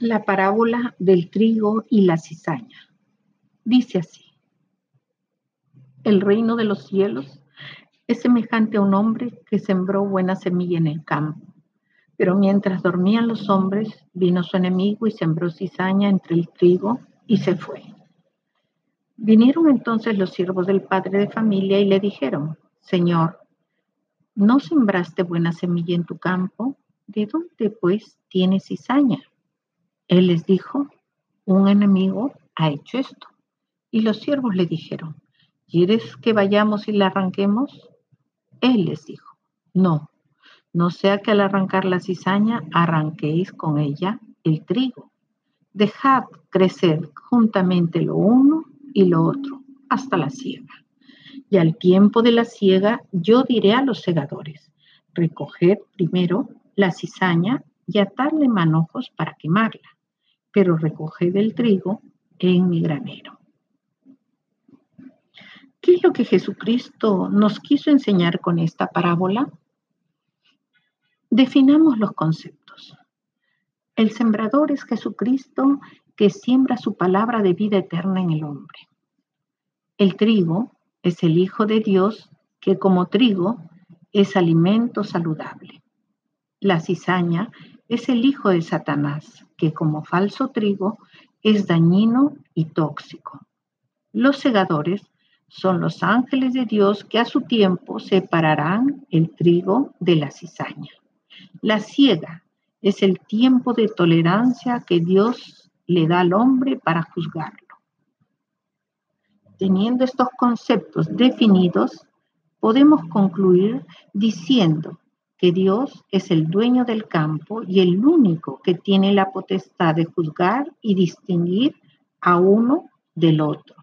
La parábola del trigo y la cizaña. Dice así. El reino de los cielos es semejante a un hombre que sembró buena semilla en el campo. Pero mientras dormían los hombres, vino su enemigo y sembró cizaña entre el trigo y se fue. Vinieron entonces los siervos del padre de familia y le dijeron, Señor, ¿no sembraste buena semilla en tu campo? ¿De dónde pues tienes cizaña? Él les dijo, un enemigo ha hecho esto. Y los siervos le dijeron, ¿quieres que vayamos y la arranquemos? Él les dijo, no, no sea que al arrancar la cizaña arranquéis con ella el trigo. Dejad crecer juntamente lo uno y lo otro hasta la siega. Y al tiempo de la siega yo diré a los segadores, recoged primero la cizaña y atarle manojos para quemarla pero recoge del trigo en mi granero. ¿Qué es lo que Jesucristo nos quiso enseñar con esta parábola? Definamos los conceptos. El sembrador es Jesucristo que siembra su palabra de vida eterna en el hombre. El trigo es el Hijo de Dios que como trigo es alimento saludable. La cizaña es el hijo de Satanás, que como falso trigo es dañino y tóxico. Los segadores son los ángeles de Dios que a su tiempo separarán el trigo de la cizaña. La ciega es el tiempo de tolerancia que Dios le da al hombre para juzgarlo. Teniendo estos conceptos definidos, podemos concluir diciendo que Dios es el dueño del campo y el único que tiene la potestad de juzgar y distinguir a uno del otro.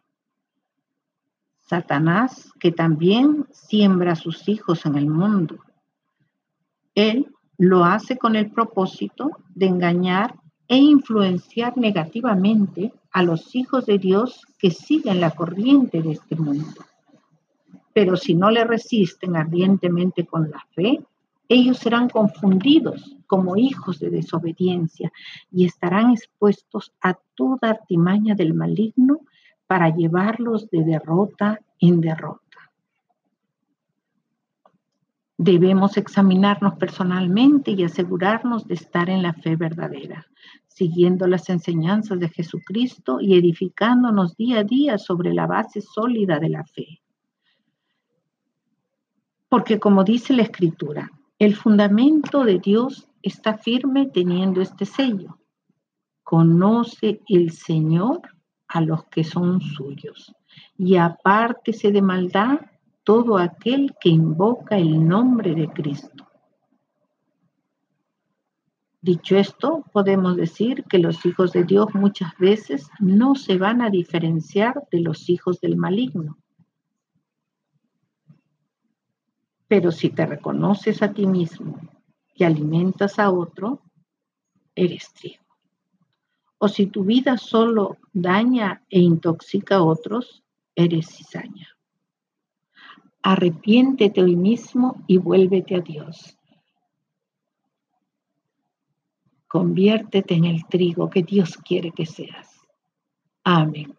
Satanás, que también siembra a sus hijos en el mundo. Él lo hace con el propósito de engañar e influenciar negativamente a los hijos de Dios que siguen la corriente de este mundo. Pero si no le resisten ardientemente con la fe, ellos serán confundidos como hijos de desobediencia y estarán expuestos a toda artimaña del maligno para llevarlos de derrota en derrota. Debemos examinarnos personalmente y asegurarnos de estar en la fe verdadera, siguiendo las enseñanzas de Jesucristo y edificándonos día a día sobre la base sólida de la fe. Porque como dice la Escritura, el fundamento de Dios está firme teniendo este sello. Conoce el Señor a los que son suyos y apártese de maldad todo aquel que invoca el nombre de Cristo. Dicho esto, podemos decir que los hijos de Dios muchas veces no se van a diferenciar de los hijos del maligno. Pero si te reconoces a ti mismo y alimentas a otro, eres trigo. O si tu vida solo daña e intoxica a otros, eres cizaña. Arrepiéntete hoy mismo y vuélvete a Dios. Conviértete en el trigo que Dios quiere que seas. Amén.